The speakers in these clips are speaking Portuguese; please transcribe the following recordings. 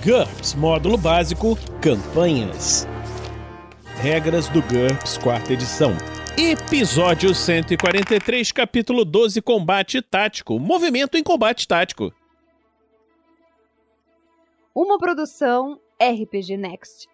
GURPS Módulo Básico Campanhas. Regras do GURPS, quarta edição. Episódio 143, capítulo 12 Combate Tático. Movimento em combate tático. Uma produção RPG Next.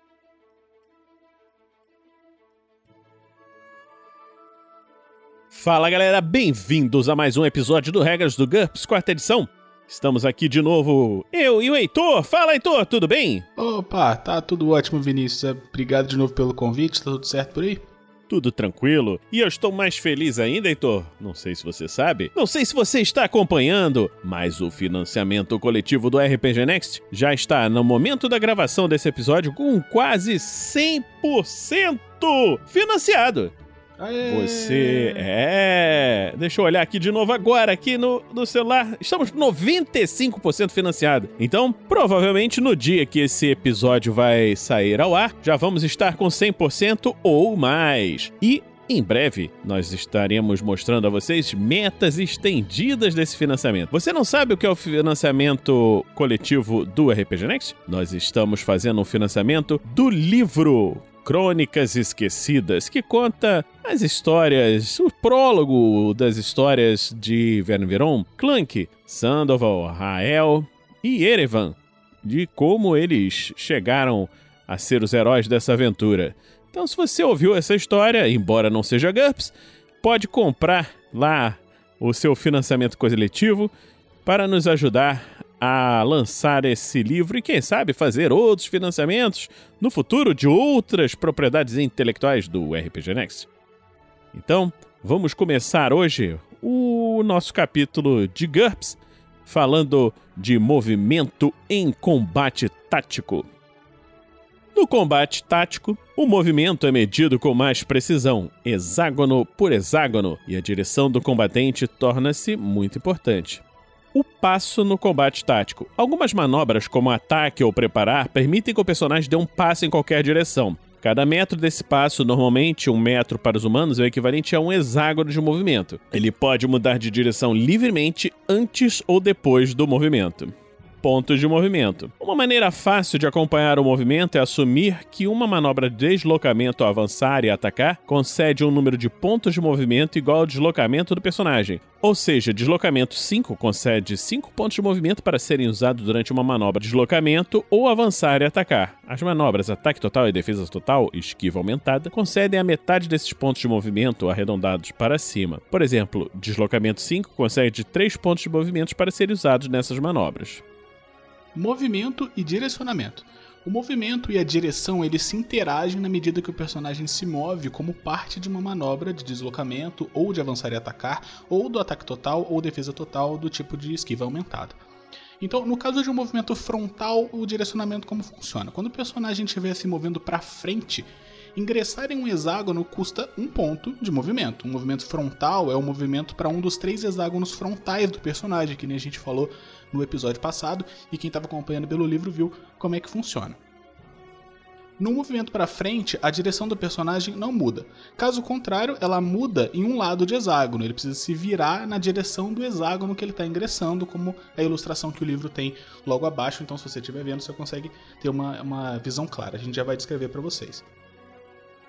Fala galera, bem-vindos a mais um episódio do Regras do GURPS, quarta edição. Estamos aqui de novo, eu e o Heitor. Fala, Heitor, tudo bem? Opa, tá tudo ótimo, Vinícius. Obrigado de novo pelo convite, tá tudo certo por aí? Tudo tranquilo. E eu estou mais feliz ainda, Heitor. Não sei se você sabe, não sei se você está acompanhando, mas o financiamento coletivo do RPG Next já está no momento da gravação desse episódio com quase 100% financiado. Aê! Você é. Deixa eu olhar aqui de novo agora, aqui no, no celular. Estamos 95% financiado. Então, provavelmente no dia que esse episódio vai sair ao ar, já vamos estar com 100% ou mais. E em breve, nós estaremos mostrando a vocês metas estendidas desse financiamento. Você não sabe o que é o financiamento coletivo do RPG Next? Nós estamos fazendo um financiamento do livro Crônicas Esquecidas, que conta as histórias, o prólogo das histórias de Verne Veron, Clank, Sandoval, Rael e Erevan, de como eles chegaram a ser os heróis dessa aventura. Então, se você ouviu essa história, embora não seja GURPS, pode comprar lá o seu financiamento coletivo para nos ajudar a lançar esse livro e, quem sabe, fazer outros financiamentos no futuro de outras propriedades intelectuais do RPG Next. Então, vamos começar hoje o nosso capítulo de GURPS falando de movimento em combate tático. No combate tático, o movimento é medido com mais precisão, hexágono por hexágono, e a direção do combatente torna-se muito importante o passo no combate tático. Algumas manobras, como ataque ou preparar, permitem que o personagem dê um passo em qualquer direção. Cada metro desse passo, normalmente um metro para os humanos, é o equivalente a um hexágono de movimento. Ele pode mudar de direção livremente antes ou depois do movimento pontos de movimento. Uma maneira fácil de acompanhar o movimento é assumir que uma manobra de deslocamento avançar e atacar concede um número de pontos de movimento igual ao deslocamento do personagem. Ou seja, deslocamento 5 concede 5 pontos de movimento para serem usados durante uma manobra de deslocamento ou avançar e atacar. As manobras ataque total e defesa total, esquiva aumentada, concedem a metade desses pontos de movimento arredondados para cima. Por exemplo, deslocamento 5 concede 3 pontos de movimento para serem usados nessas manobras movimento e direcionamento. O movimento e a direção eles se interagem na medida que o personagem se move como parte de uma manobra de deslocamento ou de avançar e atacar, ou do ataque total ou defesa total do tipo de esquiva aumentada. Então, no caso de um movimento frontal, o direcionamento como funciona? Quando o personagem estiver se movendo para frente, ingressar em um hexágono custa um ponto de movimento. Um movimento frontal é o um movimento para um dos três hexágonos frontais do personagem, que nem a gente falou no episódio passado, e quem estava acompanhando pelo livro viu como é que funciona. No movimento para frente, a direção do personagem não muda. Caso contrário, ela muda em um lado de hexágono. Ele precisa se virar na direção do hexágono que ele está ingressando, como a ilustração que o livro tem logo abaixo. Então, se você estiver vendo, você consegue ter uma, uma visão clara. A gente já vai descrever para vocês.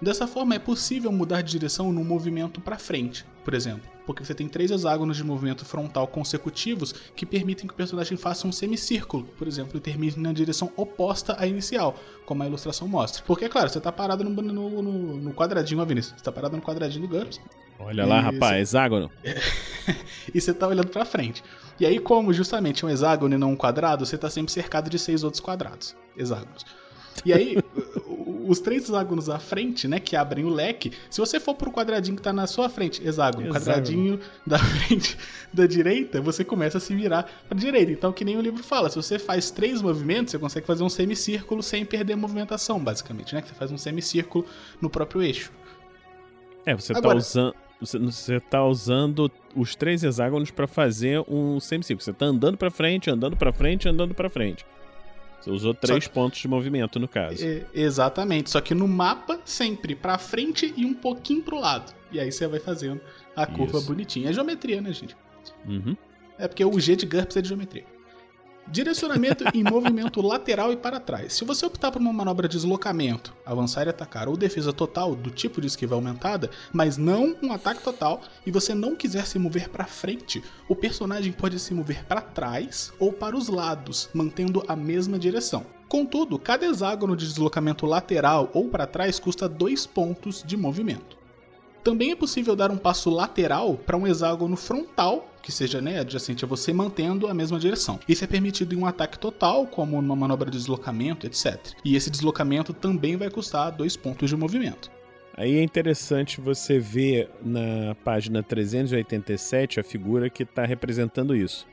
Dessa forma, é possível mudar de direção no movimento para frente, por exemplo, porque você tem três hexágonos de movimento frontal consecutivos que permitem que o personagem faça um semicírculo, por exemplo, e termine na direção oposta à inicial, como a ilustração mostra. Porque, é claro, você está parado no, no, no, quadradinho, ó, Vinícius, você tá parado no quadradinho do GURPS. Olha lá, rapaz, hexágono. e você está olhando para frente. E aí, como justamente um hexágono e não um quadrado, você está sempre cercado de seis outros quadrados, hexágonos. E aí, os três hexágonos à frente, né, que abrem o leque, se você for pro quadradinho que tá na sua frente, hexágono, hexágono. quadradinho da frente da direita, você começa a se virar pra direita. Então, que nem o livro fala, se você faz três movimentos, você consegue fazer um semicírculo sem perder a movimentação, basicamente, né? Que você faz um semicírculo no próprio eixo. É, você tá Agora, tá usando. Você tá usando os três hexágonos para fazer um semicírculo. Você tá andando para frente, andando para frente, andando para frente. Você usou três que... pontos de movimento no caso. É, exatamente. Só que no mapa, sempre para frente e um pouquinho pro lado. E aí você vai fazendo a curva Isso. bonitinha. É geometria, né, gente? Uhum. É porque o G de GURPS é de geometria. Direcionamento em movimento lateral e para trás. Se você optar por uma manobra de deslocamento, avançar e atacar, ou defesa total do tipo de esquiva aumentada, mas não um ataque total, e você não quiser se mover para frente, o personagem pode se mover para trás ou para os lados, mantendo a mesma direção. Contudo, cada hexágono de deslocamento lateral ou para trás custa 2 pontos de movimento. Também é possível dar um passo lateral para um hexágono frontal, que seja né, adjacente a você, mantendo a mesma direção. Isso é permitido em um ataque total, como numa manobra de deslocamento, etc. E esse deslocamento também vai custar 2 pontos de movimento. Aí é interessante você ver na página 387 a figura que está representando isso.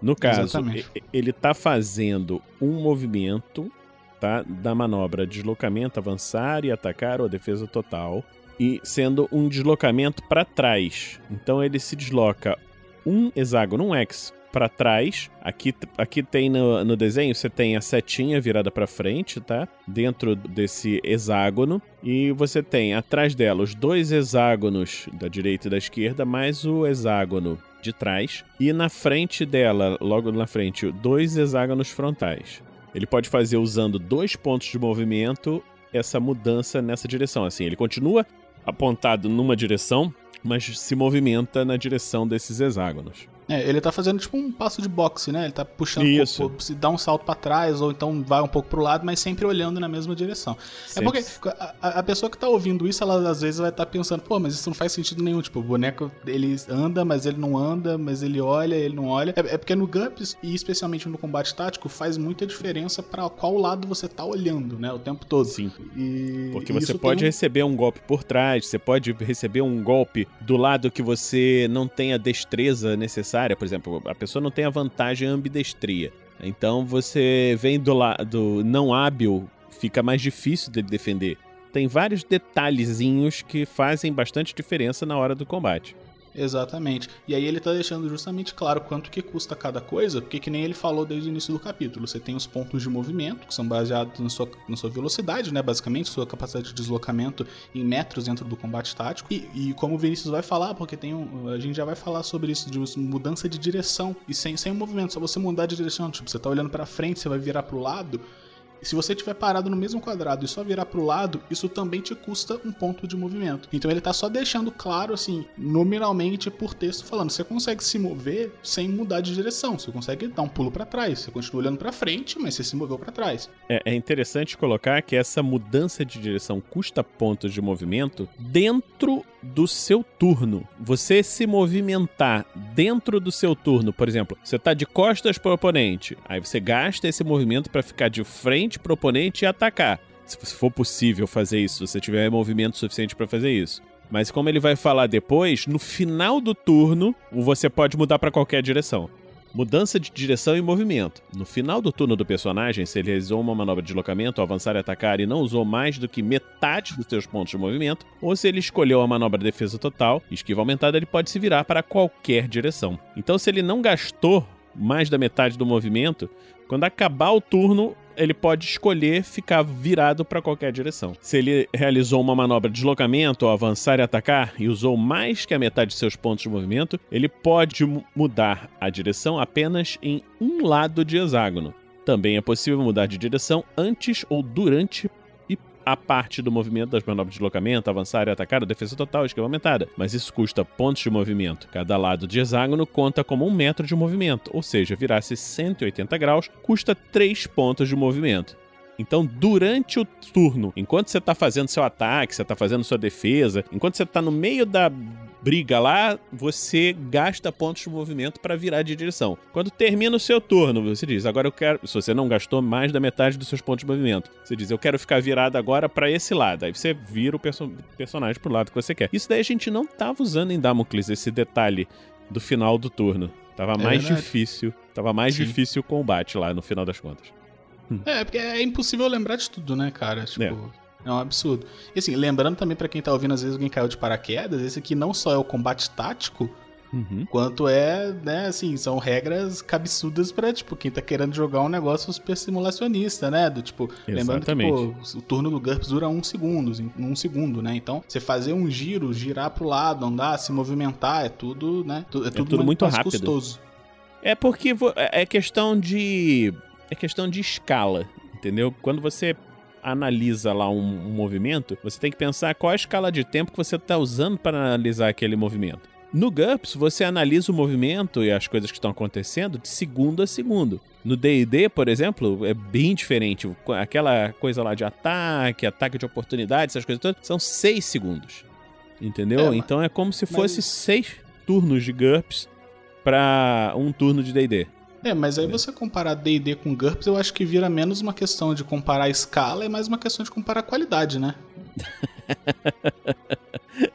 No caso, Exatamente. ele está fazendo um movimento tá, da manobra deslocamento, avançar e atacar ou defesa total, e sendo um deslocamento para trás. Então ele se desloca um hexágono, um X, para trás. Aqui, aqui tem no, no desenho, você tem a setinha virada para frente, tá? Dentro desse hexágono. E você tem atrás dela os dois hexágonos da direita e da esquerda, mais o hexágono de trás. E na frente dela, logo na frente, dois hexágonos frontais. Ele pode fazer usando dois pontos de movimento essa mudança nessa direção. Assim, ele continua apontado numa direção, mas se movimenta na direção desses hexágonos. É, ele tá fazendo tipo um passo de boxe, né? Ele tá puxando Isso. um pouco, se dá um salto para trás ou então vai um pouco pro lado, mas sempre olhando na mesma direção. Sempre. É porque a, a- pessoa que tá ouvindo isso, ela às vezes vai estar pensando, pô, mas isso não faz sentido nenhum. Tipo, o boneco ele anda, mas ele não anda, mas ele olha, ele não olha. É, é porque no GURPS, e especialmente no combate tático, faz muita diferença para qual lado você tá olhando, né? O tempo todo. Sim. E Porque e você pode um- receber um golpe por trás, você pode receber um golpe do lado que você não tem a destreza necessária. Por exemplo, a pessoa não tem a vantagem ambidestria. Então você vem do lado não hábil, fica mais difícil dele defender. Tem vários detalhezinhos que fazem bastante diferença na hora do combate. Exatamente. E aí ele tá deixando justamente claro quanto que custa cada coisa, porque que nem ele falou desde o início do capítulo. Você tem os pontos de movimento, que são baseados na sua, na sua velocidade, né? Basicamente, sua capacidade de deslocamento em metros dentro do combate tático. E, e como o Vinícius vai falar, porque tem um, a gente já vai falar sobre isso, de mudança de direção. E sem, sem movimento, só você mudar de direção. Tipo, você tá olhando pra frente, você vai virar pro lado. Se você estiver parado no mesmo quadrado e só virar pro lado, isso também te custa um ponto de movimento. Então ele tá só deixando claro, assim, nominalmente por texto, falando: você consegue se mover sem mudar de direção. Você consegue dar um pulo pra trás. Você continua olhando pra frente, mas você se moveu pra trás. É, é interessante colocar que essa mudança de direção custa pontos de movimento dentro do seu turno. Você se movimentar dentro do seu turno, por exemplo, você tá de costas pro oponente, aí você gasta esse movimento para ficar de frente pro oponente e atacar. Se for possível fazer isso, se você tiver movimento suficiente para fazer isso. Mas como ele vai falar depois, no final do turno, você pode mudar para qualquer direção. Mudança de direção e movimento. No final do turno do personagem, se ele realizou uma manobra de deslocamento, avançar e atacar e não usou mais do que metade dos seus pontos de movimento, ou se ele escolheu a manobra de defesa total, esquiva aumentada, ele pode se virar para qualquer direção. Então, se ele não gastou mais da metade do movimento, quando acabar o turno, ele pode escolher ficar virado para qualquer direção. Se ele realizou uma manobra de deslocamento ou avançar e atacar e usou mais que a metade de seus pontos de movimento, ele pode mu- mudar a direção apenas em um lado de hexágono. Também é possível mudar de direção antes ou durante a parte do movimento das manobras de deslocamento, avançar e atacar, defesa total, esquiva aumentada. Mas isso custa pontos de movimento. Cada lado de hexágono conta como um metro de movimento, ou seja, virar-se 180 graus custa 3 pontos de movimento. Então, durante o turno, enquanto você está fazendo seu ataque, você está fazendo sua defesa, enquanto você está no meio da briga lá, você gasta pontos de movimento para virar de direção. Quando termina o seu turno, você diz: agora eu quero. Se você não gastou mais da metade dos seus pontos de movimento, você diz: eu quero ficar virado agora para esse lado. Aí você vira o perso personagem pro lado que você quer. Isso daí a gente não tava usando em Damocles, esse detalhe do final do turno. Tava mais verdade. difícil. Tava mais Sim. difícil o combate lá no final das contas. É, porque é impossível lembrar de tudo, né, cara? Tipo. É. É um absurdo. E assim, lembrando também pra quem tá ouvindo, às vezes alguém caiu de paraquedas, esse aqui não só é o combate tático, Uhum. quanto é, né, assim, são regras cabeçudas pra, tipo, quem tá querendo jogar um negócio super simulacionista, né? Do tipo, lembrando que, Exatamente. pô, o turno do GURPS dura um segundo, em- um segundo, né? Então, você fazer um giro, girar pro lado, andar, se movimentar, é tudo, né? tu- É tudo, tudo muito mais rápido. custoso. É porque é é questão de. É questão de escala, entendeu? Quando você analisa lá um, um movimento, você tem que pensar qual a escala de tempo que você está usando para analisar aquele movimento. No GURPS, você analisa o movimento e as coisas que estão acontecendo de segundo a segundo. No D&D, por exemplo, é bem diferente. Aquela coisa lá de ataque, ataque de oportunidade, essas coisas todas, são seis segundos. Entendeu? É, mas- então é como se mas- fosse seis turnos de GURPS para um turno de D&D. É, mas aí você comparar D&D com GURPS, eu acho que vira menos uma questão de comparar a escala e mais uma questão de comparar a qualidade, né?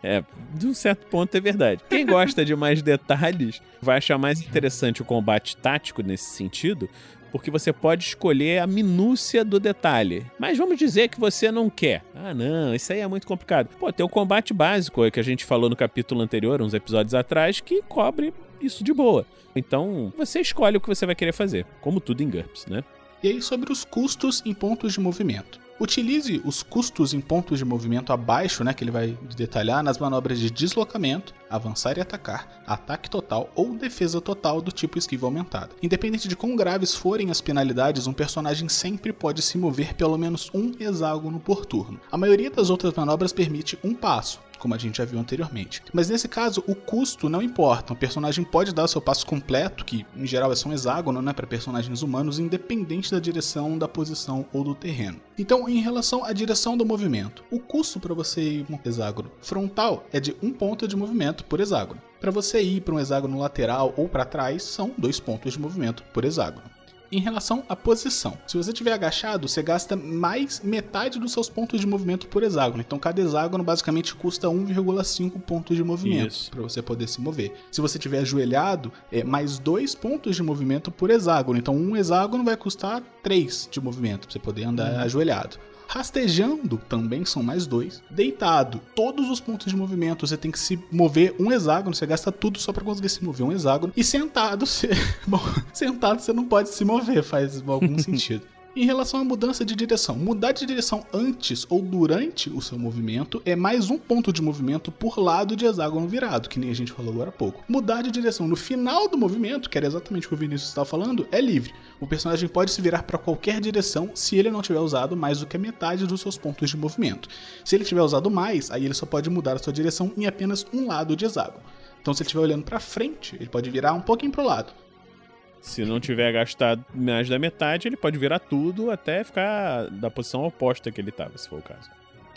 É, de um certo ponto é verdade. Quem gosta de mais detalhes vai achar mais interessante o combate tático nesse sentido, porque você pode escolher a minúcia do detalhe. Mas vamos dizer que você não quer. Ah, não, isso aí é muito complicado. Pô, tem o combate básico é que a gente falou no capítulo anterior, uns episódios atrás, que cobre isso de boa. Então, você escolhe o que você vai querer fazer, como tudo em GURPS, né? E aí sobre os custos em pontos de movimento. Utilize os custos em pontos de movimento abaixo, né, que ele vai detalhar nas manobras de deslocamento, avançar e atacar, ataque total ou defesa total do tipo esquiva aumentada. Independente de quão graves forem as penalidades, um personagem sempre pode se mover pelo menos um hexágono por turno. A maioria das outras manobras permite um passo, como a gente já viu anteriormente. Mas nesse caso, o custo não importa. O personagem pode dar o seu passo completo, que em geral é só um hexágono, né, para personagens humanos, independente da direção, da posição ou do terreno. Então, em relação à direção do movimento, o custo para você ir um hexágono frontal é de um ponto de movimento por hexágono. Para você ir para um hexágono lateral ou para trás, são dois pontos de movimento por hexágono. Em relação à posição, se você estiver agachado, você gasta mais metade dos seus pontos de movimento por hexágono. Então cada hexágono basicamente custa 1,5 pontos de movimento para você poder se mover. Se você estiver ajoelhado, é mais dois pontos de movimento por hexágono. Então um hexágono vai custar 3 de movimento para você poder andar ajoelhado. Rastejando também são mais dois. Deitado, todos os pontos de movimento você tem que se mover um hexágono, você gasta tudo só pra conseguir se mover um hexágono. E sentado, você. Bom, sentado você não pode se mover, faz algum sentido. Em relação à mudança de direção, mudar de direção antes ou durante o seu movimento é mais um ponto de movimento por lado de hexágono virado, que nem a gente falou agora há pouco. Mudar de direção no final do movimento, que era exatamente o que o Vinícius estava falando, é livre. O personagem pode se virar para qualquer direção se ele não tiver usado mais do que a metade dos seus pontos de movimento. Se ele tiver usado mais, aí ele só pode mudar a sua direção em apenas um lado de hexágono. Então, se ele estiver olhando para frente, ele pode virar um pouquinho pro lado. Se não tiver gastado mais da metade, ele pode virar tudo até ficar da posição oposta que ele estava, se for o caso.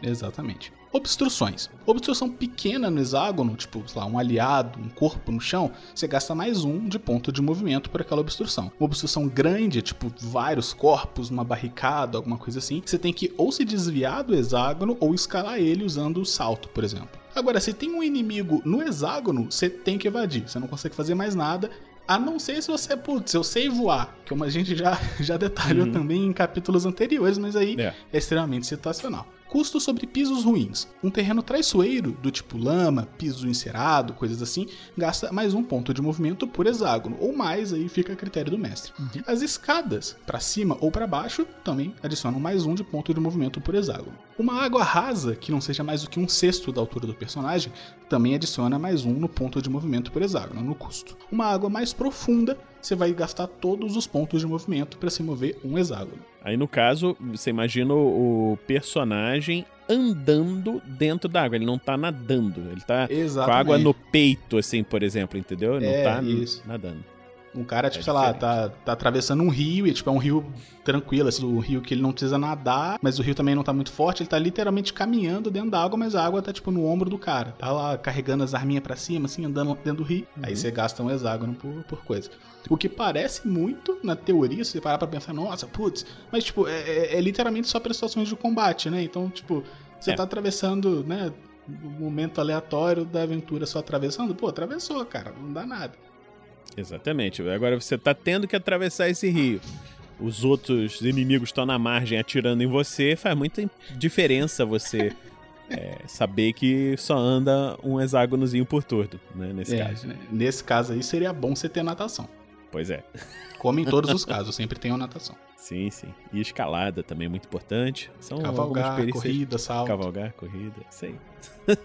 Exatamente. Obstruções. Obstrução pequena no hexágono, tipo, sei lá, um aliado, um corpo no chão, você gasta mais um de ponto de movimento por aquela obstrução. Uma obstrução grande, tipo vários corpos, uma barricada, alguma coisa assim, você tem que ou se desviar do hexágono ou escalar ele usando o salto, por exemplo. Agora, se tem um inimigo no hexágono, você tem que evadir. Você não consegue fazer mais nada. A não ser se você, putz, eu sei voar, como a gente já, já detalhou Uhum. também em capítulos anteriores, mas aí É. é extremamente situacional. Custo sobre pisos ruins. Um terreno traiçoeiro, do tipo lama, piso encerado, coisas assim, gasta mais um ponto de movimento por hexágono, ou mais, aí fica a critério do mestre. As escadas, para cima ou para baixo, também adicionam mais um de ponto de movimento por hexágono. Uma água rasa, que não seja mais do que um sexto da altura do personagem, também adiciona mais um no ponto de movimento por hexágono, no custo. Uma água mais profunda, você vai gastar todos os pontos de movimento para se mover um hexágono. Aí, no caso, você imagina o personagem andando dentro da água. Ele não tá nadando. Ele tá com a Exatamente. água no peito, assim, por exemplo, entendeu? Ele É, não tá isso. nadando. Um cara, tipo, É sei lá, tá, tá atravessando um rio e, tipo, é um rio tranquilo, assim, um rio que ele não precisa nadar, mas o rio também não tá muito forte, ele tá literalmente caminhando dentro da água, mas a água tá, tipo, no ombro do cara. Tá lá carregando as arminhas pra cima, assim, andando dentro do rio. Aí Uhum. você gasta um hexágono por, por coisa. O que parece muito, na teoria, se você parar pra pensar, nossa, putz, mas, tipo, é, é- é literalmente só pra situações de combate, né? Então, tipo, você É. tá atravessando, né, um momento aleatório da aventura só atravessando, pô, atravessou, cara, não dá nada. Exatamente. Agora você tá tendo que atravessar esse rio. Os outros inimigos estão na margem atirando em você. Faz muita diferença você é, saber que só anda um hexágonozinho por turno, né? Nesse É, caso. né, Nesse caso aí seria bom você ter natação. Pois é. Como em todos os casos, sempre tem uma natação. Sim, sim. E escalada também é muito importante. São Cavalgar, corrida, salto. Cavalgar, corrida, aí.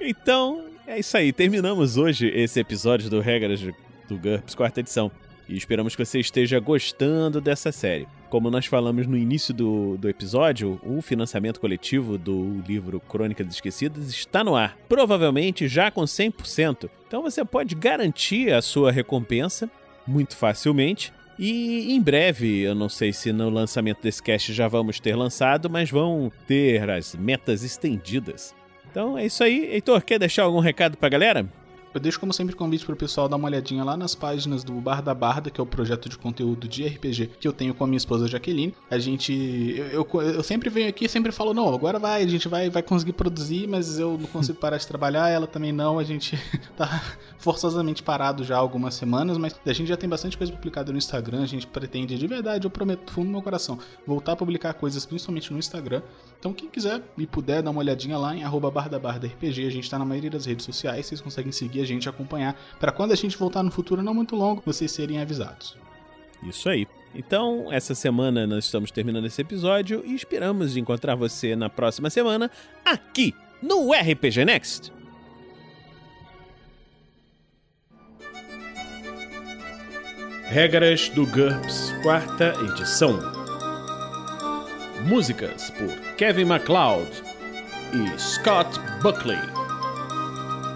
então, é isso aí. Terminamos hoje esse episódio do Regras do GURPS quarta edição. E esperamos que você esteja gostando dessa série. Como nós falamos no início do, do episódio, o financiamento coletivo do livro Crônicas Esquecidas está no ar, provavelmente já com 100%. Então você pode garantir a sua recompensa muito facilmente. E em breve, eu não sei se no lançamento desse cast já vamos ter lançado, mas vão ter as metas estendidas. Então é isso aí. Heitor, quer deixar algum recado pra galera? Eu deixo como sempre convite para o pessoal dar uma olhadinha lá nas páginas do Bar da Barda, que é o projeto de conteúdo de RPG que eu tenho com a minha esposa Jaqueline. A gente. Eu, eu, eu sempre venho aqui e sempre falo, não, agora vai, a gente vai, vai conseguir produzir, mas eu não consigo parar de trabalhar, ela também não, a gente tá forçosamente parado já há algumas semanas, mas a gente já tem bastante coisa publicada no Instagram, a gente pretende, de verdade, eu prometo fundo do meu coração, voltar a publicar coisas principalmente no Instagram. Então quem quiser e puder dar uma olhadinha lá em arroba RPG, a gente tá na maioria das redes sociais, vocês conseguem seguir a gente acompanhar, para quando a gente voltar no futuro não muito longo, vocês serem avisados. Isso aí. Então, essa semana nós estamos terminando esse episódio e esperamos encontrar você na próxima semana aqui no RPG Next. Regras do GURPS, quarta edição. Músicas por Kevin MacLeod e Scott Buckley.